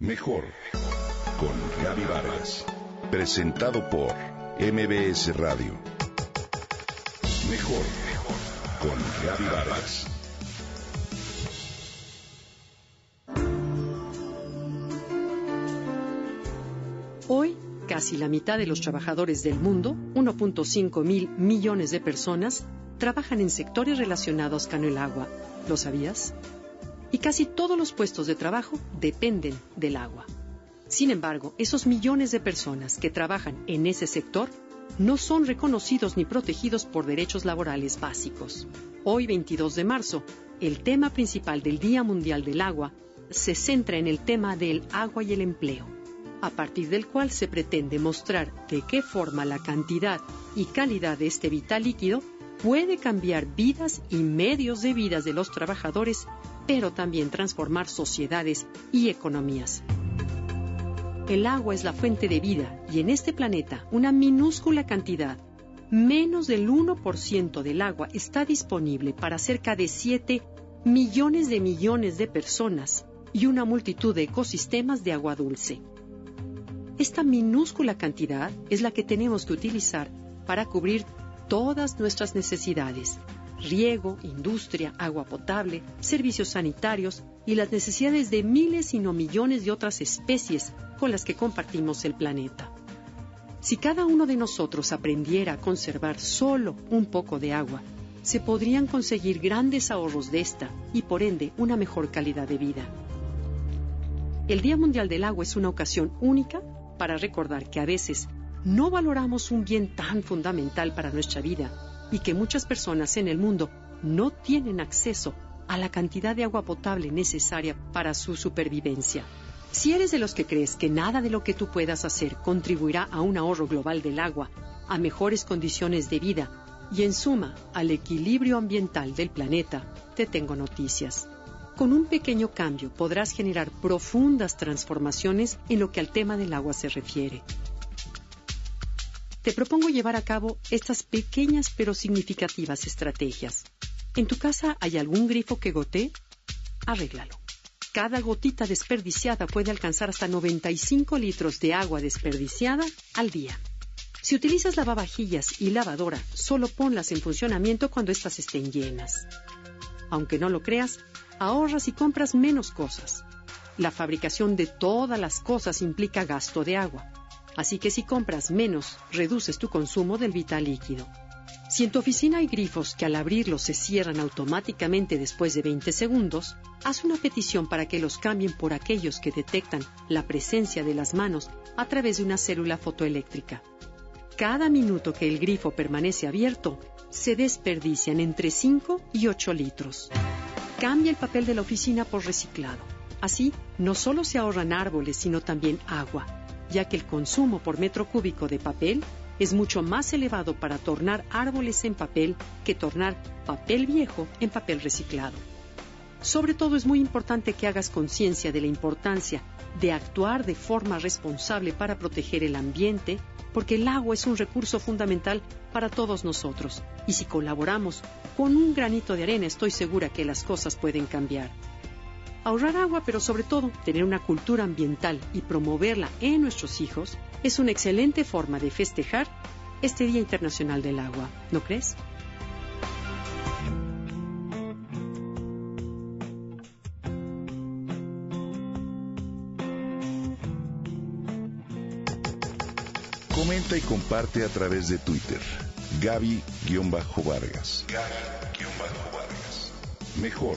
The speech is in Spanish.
Mejor con Gaby Vargas. Presentado por MBS Radio. Mejor con Gaby Vargas. Hoy, casi la mitad de los trabajadores del mundo, 1.5 mil millones de personas, trabajan en sectores relacionados con el agua. ¿Lo sabías? Y casi todos los puestos de trabajo dependen del agua. Sin embargo, esos millones de personas que trabajan en ese sector no son reconocidos ni protegidos por derechos laborales básicos. Hoy, 22 de marzo, el tema principal del Día Mundial del Agua se centra en el tema del agua y el empleo a partir del cual se pretende mostrar de qué forma la cantidad y calidad de este vital líquido puede cambiar vidas y medios de vidas de los trabajadores, pero también transformar sociedades y economías. El agua es la fuente de vida y en este planeta una minúscula cantidad, menos del 1% del agua está disponible para cerca de 7 millones de millones de personas y una multitud de ecosistemas de agua dulce. Esta minúscula cantidad es la que tenemos que utilizar para cubrir todas nuestras necesidades, riego, industria, agua potable, servicios sanitarios y las necesidades de miles y no millones de otras especies con las que compartimos el planeta. Si cada uno de nosotros aprendiera a conservar solo un poco de agua, se podrían conseguir grandes ahorros de esta y por ende una mejor calidad de vida. El Día Mundial del Agua es una ocasión única para recordar que a veces no valoramos un bien tan fundamental para nuestra vida y que muchas personas en el mundo no tienen acceso a la cantidad de agua potable necesaria para su supervivencia. Si eres de los que crees que nada de lo que tú puedas hacer contribuirá a un ahorro global del agua, a mejores condiciones de vida y en suma al equilibrio ambiental del planeta, te tengo noticias. Con un pequeño cambio podrás generar profundas transformaciones en lo que al tema del agua se refiere. Te propongo llevar a cabo estas pequeñas pero significativas estrategias. ¿En tu casa hay algún grifo que gotee? Arréglalo. Cada gotita desperdiciada puede alcanzar hasta 95 litros de agua desperdiciada al día. Si utilizas lavavajillas y lavadora, solo ponlas en funcionamiento cuando éstas estén llenas. Aunque no lo creas, ahorras y compras menos cosas. La fabricación de todas las cosas implica gasto de agua, así que si compras menos, reduces tu consumo del vital líquido. Si en tu oficina hay grifos que al abrirlos se cierran automáticamente después de 20 segundos, haz una petición para que los cambien por aquellos que detectan la presencia de las manos a través de una célula fotoeléctrica. Cada minuto que el grifo permanece abierto, se desperdician entre 5 y 8 litros. Cambia el papel de la oficina por reciclado. Así, no solo se ahorran árboles, sino también agua, ya que el consumo por metro cúbico de papel es mucho más elevado para tornar árboles en papel que tornar papel viejo en papel reciclado. Sobre todo es muy importante que hagas conciencia de la importancia de actuar de forma responsable para proteger el ambiente, porque el agua es un recurso fundamental para todos nosotros. Y si colaboramos con un granito de arena, estoy segura que las cosas pueden cambiar. Ahorrar agua, pero sobre todo tener una cultura ambiental y promoverla en nuestros hijos, es una excelente forma de festejar este Día Internacional del Agua, ¿no crees? Comenta y comparte a través de Twitter. Gaby-Vargas. Gaby-Vargas. Mejor